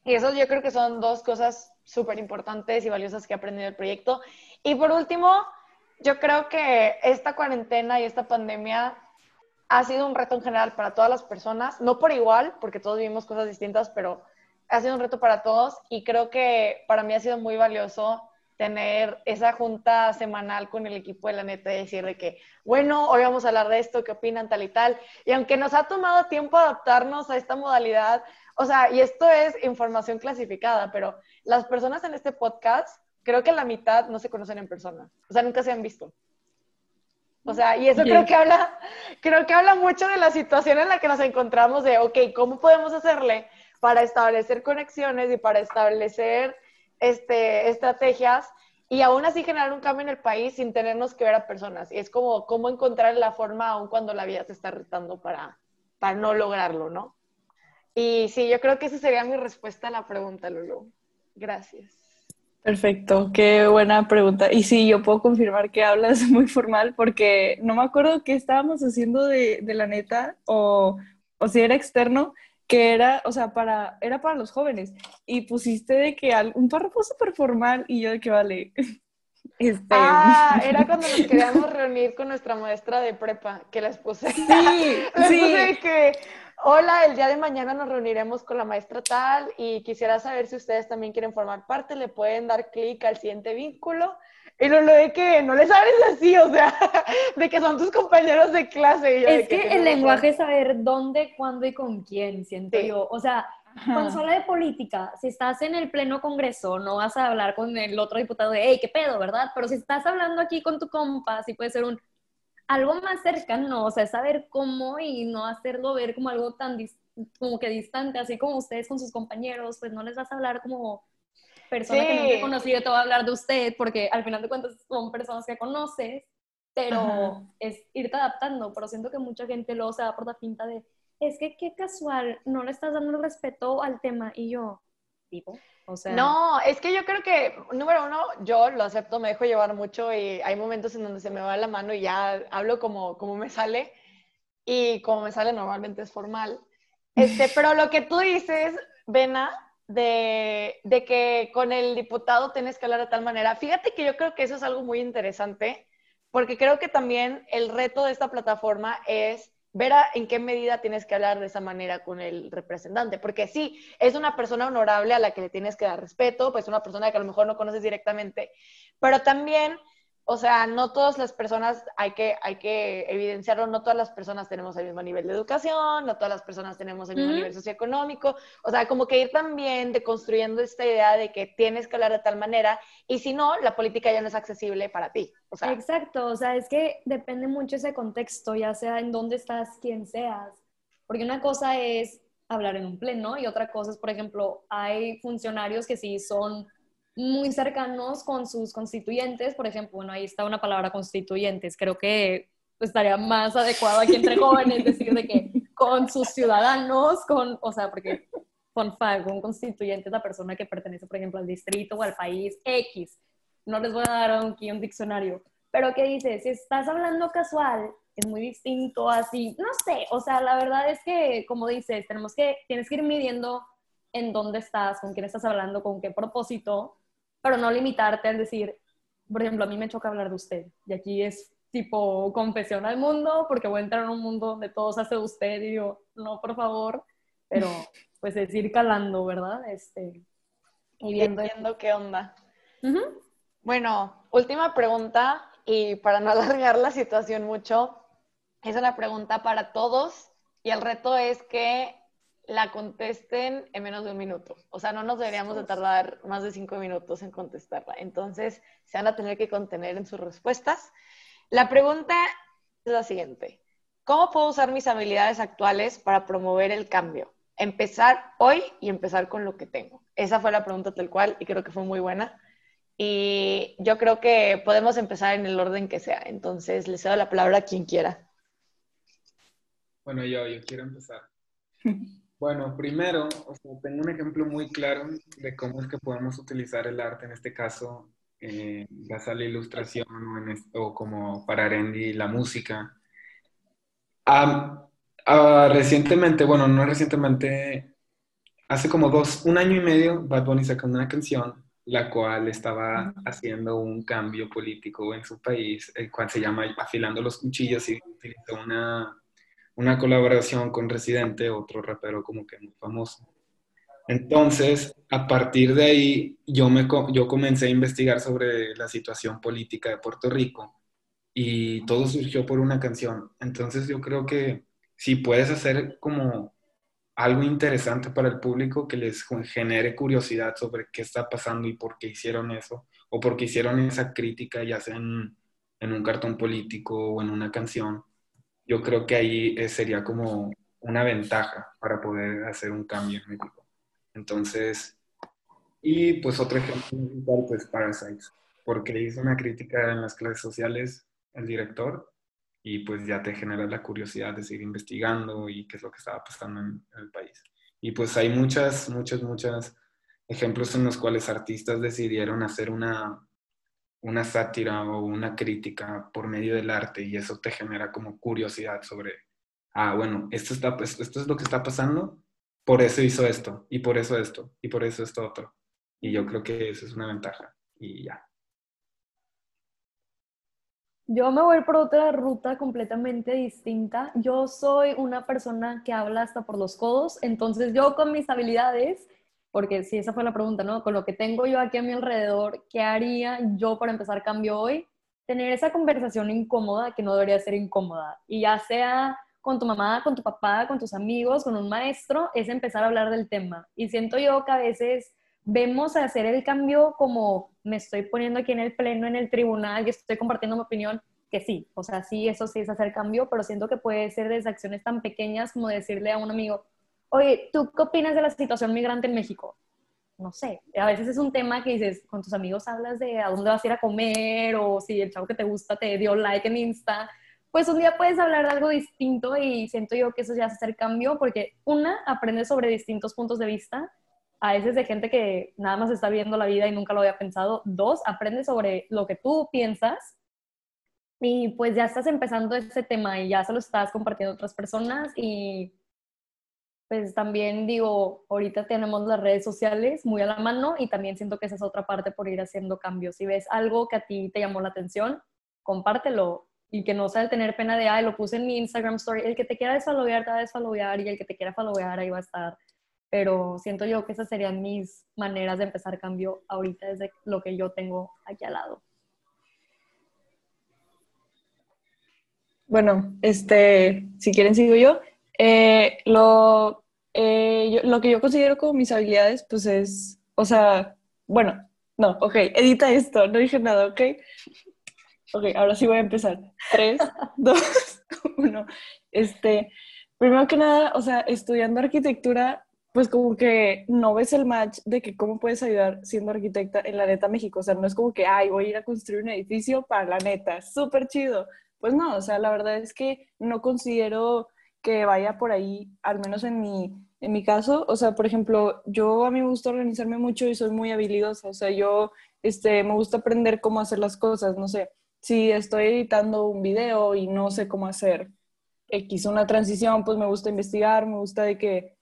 y eso yo creo que son dos cosas súper importantes y valiosas que he aprendido del proyecto. Y por último, yo creo que esta cuarentena y esta pandemia ha sido un reto en general para todas las personas, no por igual, porque todos vivimos cosas distintas, pero ha sido un reto para todos y creo que para mí ha sido muy valioso tener esa junta semanal con el equipo de la neta y decir que, bueno, hoy vamos a hablar de esto, qué opinan, tal y tal. Y aunque nos ha tomado tiempo adaptarnos a esta modalidad, o sea, y esto es información clasificada, pero las personas en este podcast creo que la mitad no se conocen en persona, o sea, nunca se han visto. O sea, y eso creo que habla, creo que habla mucho de la situación en la que nos encontramos de, ok, ¿cómo podemos hacerle para establecer conexiones y para establecer este, estrategias y aún así generar un cambio en el país sin tenernos que ver a personas? Y es como cómo encontrar la forma aún cuando la vida te está retando para, para no lograrlo, ¿no? Y sí, yo creo que esa sería mi respuesta a la pregunta, Lulu. Gracias. Perfecto, qué buena pregunta. Y sí, yo puedo confirmar que hablas muy formal porque no me acuerdo qué estábamos haciendo de, de la neta o, o, si era externo, que era, o sea, para, era para los jóvenes. Y pusiste de que un párrafo súper formal y yo de que vale. Este... Ah, era cuando nos queríamos reunir con nuestra maestra de prepa, que les puse. Sí, les sí. Puse que Hola, el día de mañana nos reuniremos con la maestra tal y quisiera saber si ustedes también quieren formar parte, le pueden dar clic al siguiente vínculo. Y lo, de que no les sabes así, o sea, de que son tus compañeros de clase. es que, el lenguaje es saber dónde, cuándo y con quién, siento yo. O sea, cuando se habla de política, si estás en el pleno congreso, no vas a hablar con el otro diputado de, hey, qué pedo, ¿verdad? Pero si estás hablando aquí con tu compa, sí puede ser un, algo más cercano, o sea, saber cómo y no hacerlo ver como algo tan como que distante, así como ustedes con sus compañeros, pues no les vas a hablar como persona que no te conocido, te va a hablar de usted, porque al final de cuentas son personas que conoces, pero es irte adaptando, pero siento que mucha gente luego se da por la pinta de, es que qué casual, no le estás dando el respeto al tema, y yo, no, es que yo creo que, número uno, yo lo acepto, me dejo llevar mucho y hay momentos en donde se me va la mano y ya hablo como, como me sale y como me sale normalmente es formal. Este, pero lo que tú dices, Vena, de, de que con el diputado tienes que hablar de tal manera, fíjate que yo creo que eso es algo muy interesante porque creo que también el reto de esta plataforma es ver en qué medida tienes que hablar de esa manera con el representante, porque sí, es una persona honorable a la que le tienes que dar respeto, pues una persona que a lo mejor no conoces directamente, pero también o sea, no todas las personas, hay que, hay que evidenciarlo, no todas las personas tenemos el mismo nivel de educación, no todas las personas tenemos el mismo nivel socioeconómico, o sea, como que ir también deconstruyendo esta idea de que tienes que hablar de tal manera y si no, la política ya no es accesible para ti. O sea, Exacto, o sea, es que depende mucho ese contexto, ya sea en dónde estás, quién seas, porque una cosa es hablar en un pleno y otra cosa es, por ejemplo, hay funcionarios que sí son muy cercanos con sus constituyentes, por ejemplo, bueno, ahí está una palabra constituyentes, creo que estaría más adecuado aquí entre jóvenes decir de que con sus ciudadanos, con, o sea, porque con un constituyente es la persona que pertenece, por ejemplo, al distrito o al país X. No les voy a dar aquí un diccionario, pero ¿qué dice? Si estás hablando casual, es muy distinto así, no sé, o sea, la verdad es que, como dices, tenemos que, tienes que ir midiendo en dónde estás, con quién estás hablando, con qué propósito, pero no limitarte al decir, por ejemplo, a mí me choca hablar de usted, y aquí es tipo confesión al mundo, porque voy a entrar en un mundo donde todo se hace de usted y digo, no, por favor, pero pues es ir calando, ¿verdad? Este, y viendo, qué onda. Bueno, última pregunta, y para no alargar la situación mucho, es una pregunta para todos, y el reto es que la contesten en menos de un minuto. O sea, no nos deberíamos de tardar más de cinco minutos en contestarla. Entonces, se van a tener que contener en sus respuestas. La pregunta es la siguiente. ¿Cómo puedo usar mis habilidades actuales para promover el cambio? Empezar hoy y empezar con lo que tengo. Esa fue la pregunta tal cual y creo que fue muy buena. Y yo creo que podemos empezar en el orden que sea. Entonces, le cedo la palabra a quien quiera. Bueno, yo, yo quiero empezar. Bueno, primero, tengo un ejemplo muy claro de cómo es que podemos utilizar el arte, en este caso, eh, ya sale ilustración o, en esto, como para Arendi la música. recientemente, bueno, no recientemente, hace como dos, un año y medio, Bad Bunny sacó una canción la cual estaba haciendo un cambio político en su país, el cual se llama Afilando los Cuchillos y utilizó una, una colaboración con Residente, otro rapero como que muy famoso. Entonces, a partir de ahí, yo, me, yo comencé a investigar sobre la situación política de Puerto Rico y todo surgió por una canción. Entonces, yo creo que si puedes hacer como algo interesante para el público que les genere curiosidad sobre qué está pasando y por qué hicieron eso, o por qué hicieron esa crítica, ya sea en, en un cartón político o en una canción, yo creo que ahí eh, sería como una ventaja para poder hacer un cambio en México. Entonces, y pues otro ejemplo pues Parasites, porque hizo una crítica en las clases sociales el director y pues ya te genera la curiosidad de seguir investigando y qué es lo que estaba pasando en, el país. Y pues hay muchas, muchas, muchas ejemplos en los cuales artistas decidieron hacer una, una sátira o una crítica por medio del arte y eso te genera como curiosidad sobre, ah, bueno, esto, está, esto es lo que está pasando, por eso hizo esto, y por eso esto, y por eso esto otro. Y yo creo que eso es una ventaja. Y ya. Yo me voy por otra ruta completamente distinta. Yo soy una persona que habla hasta por los codos, entonces yo con mis habilidades, porque si esa fue la pregunta, ¿no? Con lo que tengo yo aquí a mi alrededor, ¿qué haría yo para empezar cambio hoy? Tener esa conversación incómoda que no debería ser incómoda. Y ya sea con tu mamá, con tu papá, con tus amigos, con un maestro, es empezar a hablar del tema. Y siento yo que a veces vemos hacer el cambio como me estoy poniendo aquí en el pleno, en el tribunal y estoy compartiendo mi opinión, que sí, o sea, sí, eso sí es hacer cambio, pero siento que puede ser desde acciones tan pequeñas como decirle a un amigo, oye, ¿tú qué opinas de la situación migrante en México? No sé, a veces es un tema que dices, con tus amigos hablas de a dónde vas a ir a comer o si el chavo que te gusta te dio like en Insta pues un día puedes hablar de algo distinto y siento yo que eso ya es hacer cambio porque una, aprendes sobre distintos puntos de vista, a veces de gente que nada más está viendo la vida y nunca lo había pensado. Dos, aprendes sobre lo que tú piensas y pues ya estás empezando ese tema y ya se lo estás compartiendo a otras personas y pues también digo, ahorita tenemos las redes sociales muy a la mano y también siento que esa es otra parte por ir haciendo cambios. Si ves algo que a ti te llamó la atención, compártelo y que no sea el tener pena de, ay, lo puse en mi Instagram story. El que te quiera desfollowear, te va a desfollowear y el que te quiera followear, ahí va a estar. Pero siento yo que esas serían mis maneras de empezar cambio ahorita desde lo que yo tengo aquí al lado. Bueno, este, si quieren sigo yo. Eh, lo, eh, lo que yo considero como mis habilidades, pues es, o sea, bueno, no, ok, edita esto, no dije nada, ok. Ok, ahora sí voy a empezar. Tres, dos, uno. Este, primero que nada, o sea, estudiando arquitectura, pues como que no ves el match de que cómo puedes ayudar siendo arquitecta en la neta México. O sea, no es como que, ay, voy a ir a construir un edificio para la neta, súper chido. Pues no, o sea, la verdad es que no considero que vaya por ahí, al menos en mi, en mi caso. O sea, por ejemplo, yo a mí me gusta organizarme mucho y soy muy habilidosa. O sea, yo este, me gusta aprender cómo hacer las cosas, no sé si estoy editando un video y no sé cómo hacer X, una transición, pues me gusta investigar, me gusta de que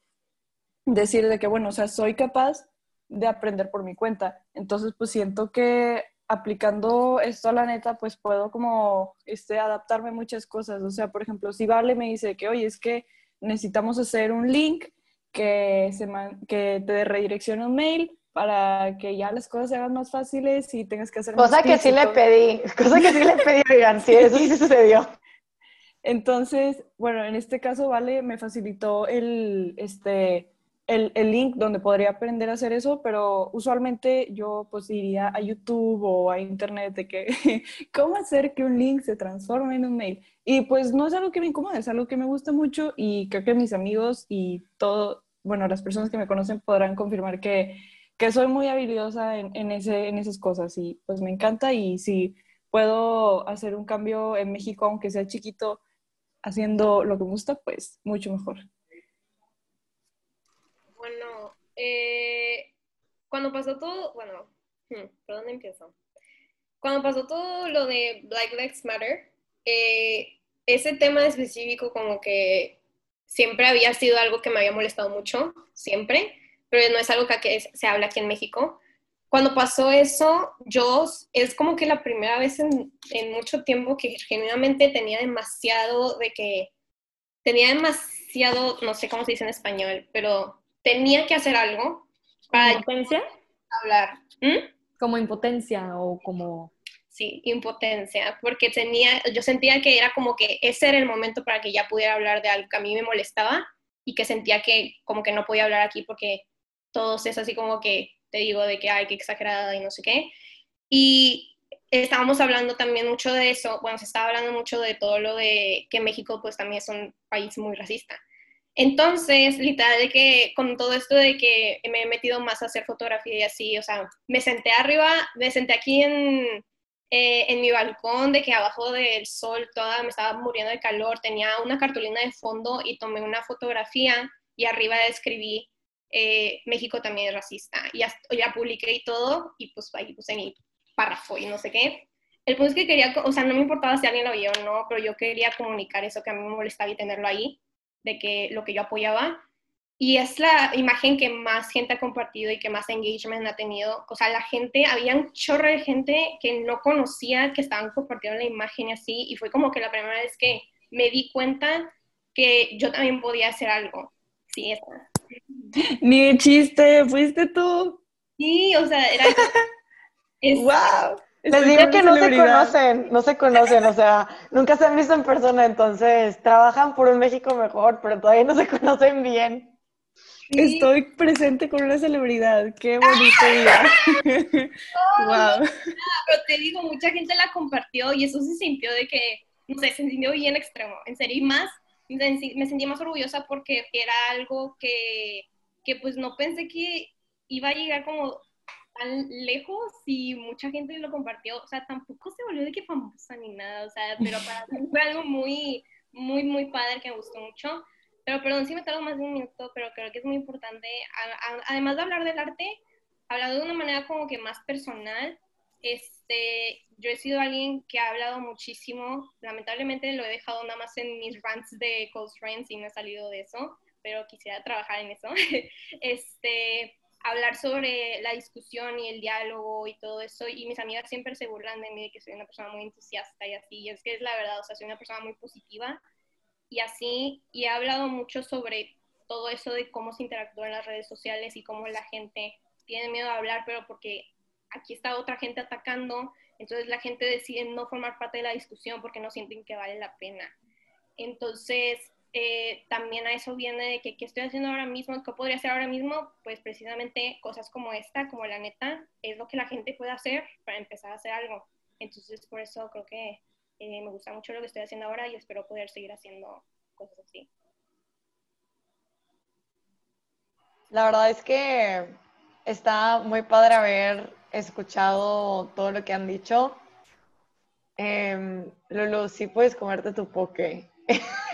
decir de que, bueno, o sea, soy capaz de aprender por mi cuenta. Entonces, pues siento que aplicando esto a la neta, pues puedo como este, adaptarme a muchas cosas. O sea, por ejemplo, si Vale me dice que, oye, es que necesitamos hacer un link que, se que te redireccione un mail para que ya las cosas se hagan más fáciles y tengas que hacer Cosa que sí le pedí, cosa que sí le pedí, oigan, sí, eso sí sucedió. Entonces, bueno, en este caso, Vale me facilitó el, este, el, el, link donde podría aprender a hacer eso, pero usualmente yo pues iría a YouTube o a Internet de que cómo hacer que un link se transforme en un mail. Y pues no es algo que me incomoda, es algo que me gusta mucho y creo que mis amigos y todo, bueno, las personas que me conocen podrán confirmar que, que soy muy habilidosa en, en, ese, en esas cosas y pues me encanta y si puedo hacer un cambio en México, aunque sea chiquito, haciendo lo que me gusta, pues mucho mejor. Bueno, eh, cuando pasó todo, bueno, hmm, ¿por dónde empiezo? Cuando pasó todo lo de Black Lives Matter, eh, ese tema específico como que siempre había sido algo que me había molestado mucho, siempre, pero no es algo que se habla aquí en México cuando pasó eso, yo es como que la primera vez en, mucho tiempo que genuinamente tenía demasiado de que, tenía demasiado, no sé cómo se dice en español, pero tenía que hacer algo para ¿Impotencia? hablar. ¿Mm? Como impotencia o como... Sí, impotencia, porque tenía, yo sentía que era como que ese era el momento para que ya pudiera hablar de algo que a mí me molestaba y que sentía que como que no podía hablar aquí porque todos es así como que te digo de que hay que exagerada y no sé qué. Y estábamos hablando también mucho de eso, bueno, se estaba hablando mucho de todo lo de que México pues también es un país muy racista. Entonces, literal, que con todo esto de que me he metido más a hacer fotografía y así, o sea, me senté arriba, me senté aquí en, eh, en mi balcón, de que abajo del sol toda me estaba muriendo de calor, tenía una cartulina de fondo y tomé una fotografía y arriba escribí eh, México también es racista. Y ya, ya, publiqué y todo, y pues ahí puse mi párrafo y no sé qué. El punto es que quería, o sea, no me importaba si alguien lo vio o no, pero yo quería comunicar eso que a mí me molestaba y tenerlo ahí, de que lo que yo apoyaba. Y es la imagen que más gente ha compartido y que más engagement ha tenido. O sea, la gente, había un chorro de gente que no conocía que estaban compartiendo la imagen y así. Y fue como que la primera vez que me di cuenta que yo también podía hacer algo. Sí, esa. Ni de chiste, fuiste tú. Sí, o sea, era... ¡Wow! Les digo que no se conocen, no se conocen, o sea, nunca se han visto en persona, entonces trabajan por un México mejor, pero todavía no se conocen bien. Estoy presente con una celebridad, qué bonito día. wow. pero te digo, mucha gente la compartió y eso se sintió de que, no sé, se sintió bien extremo, en serio, y más me sentí más orgullosa porque era algo que, que pues no pensé que iba a llegar como tan lejos y mucha gente lo compartió, o sea, tampoco se volvió de que famosa ni nada, o sea, pero para mí fue algo muy, muy, muy padre que me gustó mucho. Pero perdón si me tardo más de un minuto, pero creo que es muy importante, además de hablar del arte, hablar de una manera como que más personal, este, yo he sido alguien que ha hablado muchísimo, lamentablemente lo he dejado nada más en mis rants de close friends y no he salido de eso, pero quisiera trabajar en eso. este, hablar sobre la discusión y el diálogo y todo eso, y mis amigas siempre se burlan de mí de que soy una persona muy entusiasta y así, y es que es la verdad, o sea, soy una persona muy positiva y así, y he hablado mucho sobre todo eso de cómo se interactúa en las redes sociales y cómo la gente tiene miedo a hablar, pero porque aquí está otra gente atacando, entonces la gente decide no formar parte de la discusión porque no sienten que vale la pena. Entonces, eh, también a eso viene de que qué estoy haciendo ahora mismo, qué podría hacer ahora mismo, pues precisamente cosas como esta, como la neta, es lo que la gente puede hacer para empezar a hacer algo. Entonces, por eso creo que eh, me gusta mucho lo que estoy haciendo ahora y espero poder seguir haciendo cosas así. La verdad es que está muy padre haber escuchado todo lo que han dicho. Eh, Lulu, sí puedes comerte tu poke.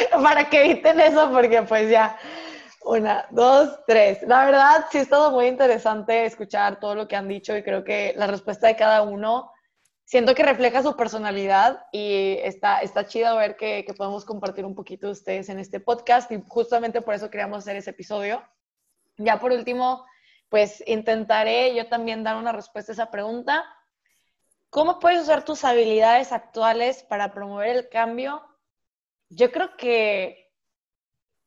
Para que eviten eso, porque pues ya. Una, dos, tres. La verdad, sí ha estado muy interesante escuchar todo lo que han dicho y creo que la respuesta de cada uno siento que refleja su personalidad y está, está chido ver que, que podemos compartir un poquito de ustedes en este podcast y justamente por eso queríamos hacer ese episodio. Ya por último, pues intentaré yo también dar una respuesta a esa pregunta. ¿Cómo puedes usar tus habilidades actuales para promover el cambio? Yo creo que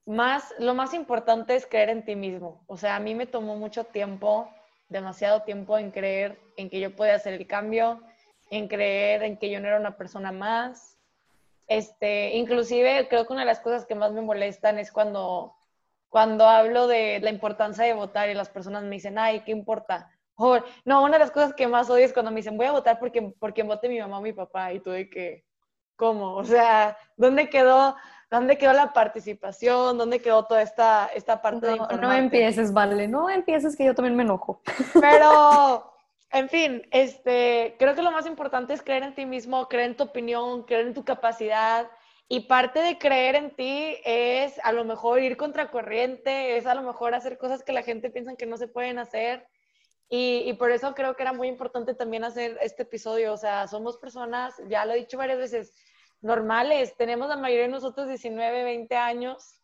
más, lo más importante es creer en ti mismo. O sea, a mí me tomó mucho tiempo, demasiado tiempo en creer en que yo podía hacer el cambio, en creer en que yo no era una persona más. Este, inclusive creo que una de las cosas que más me molestan es cuando, cuando hablo de la importancia de votar y las personas me dicen, ay, ¿qué importa? no, una de las cosas que más odio es cuando me dicen, voy a votar porque, porque vote mi mamá o mi papá y tú de que, ¿cómo? O sea, ¿dónde quedó, dónde quedó la participación? ¿Dónde quedó toda esta, esta parte no, de No empieces, vale, no empieces que yo también me enojo. Pero en fin, este, creo que lo más importante es creer en ti mismo, creer en tu opinión, creer en tu capacidad. Y parte de creer en ti es a lo mejor ir contra corriente, es a lo mejor hacer cosas que la gente piensa que no se pueden hacer. Y, y, por eso creo que era muy importante también hacer este episodio. O sea, somos personas, ya lo he dicho varias veces, normales. Tenemos la mayoría de nosotros 19, 20 años.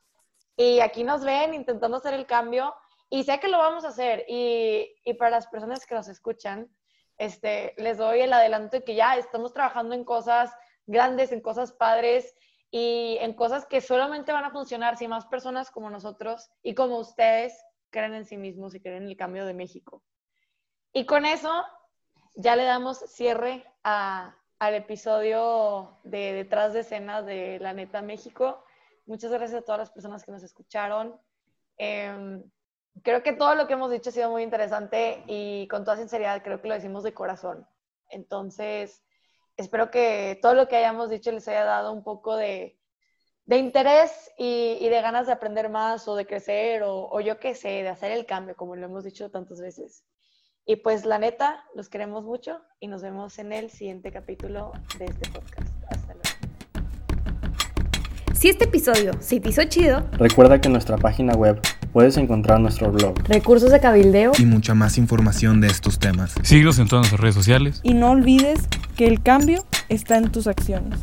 Y aquí nos ven intentando hacer el cambio y sé que lo vamos a hacer. Y, y, para las personas que nos escuchan, este, les doy el adelanto de que ya estamos trabajando en cosas grandes, en cosas padres y en cosas que solamente van a funcionar si más personas como nosotros y como ustedes creen en sí mismos y creen en el cambio de México. Y con eso ya le damos cierre a, al episodio de Detrás de Escenas de La Neta México. Muchas gracias a todas las personas que nos escucharon. Eh, creo que todo lo que hemos dicho ha sido muy interesante y con toda sinceridad creo que lo decimos de corazón. Entonces, espero que todo lo que hayamos dicho les haya dado un poco de, de interés y, y, de ganas de aprender más o de crecer o, o yo qué sé, de hacer el cambio, como lo hemos dicho tantas veces. Y pues la neta, los queremos mucho y nos vemos en el siguiente capítulo de este podcast. Hasta luego. Si este episodio se te hizo chido, recuerda que en nuestra página web puedes encontrar nuestro blog, recursos de cabildeo y mucha más información de estos temas. Síguenos en todas nuestras redes sociales. Y no olvides que el cambio está en tus acciones.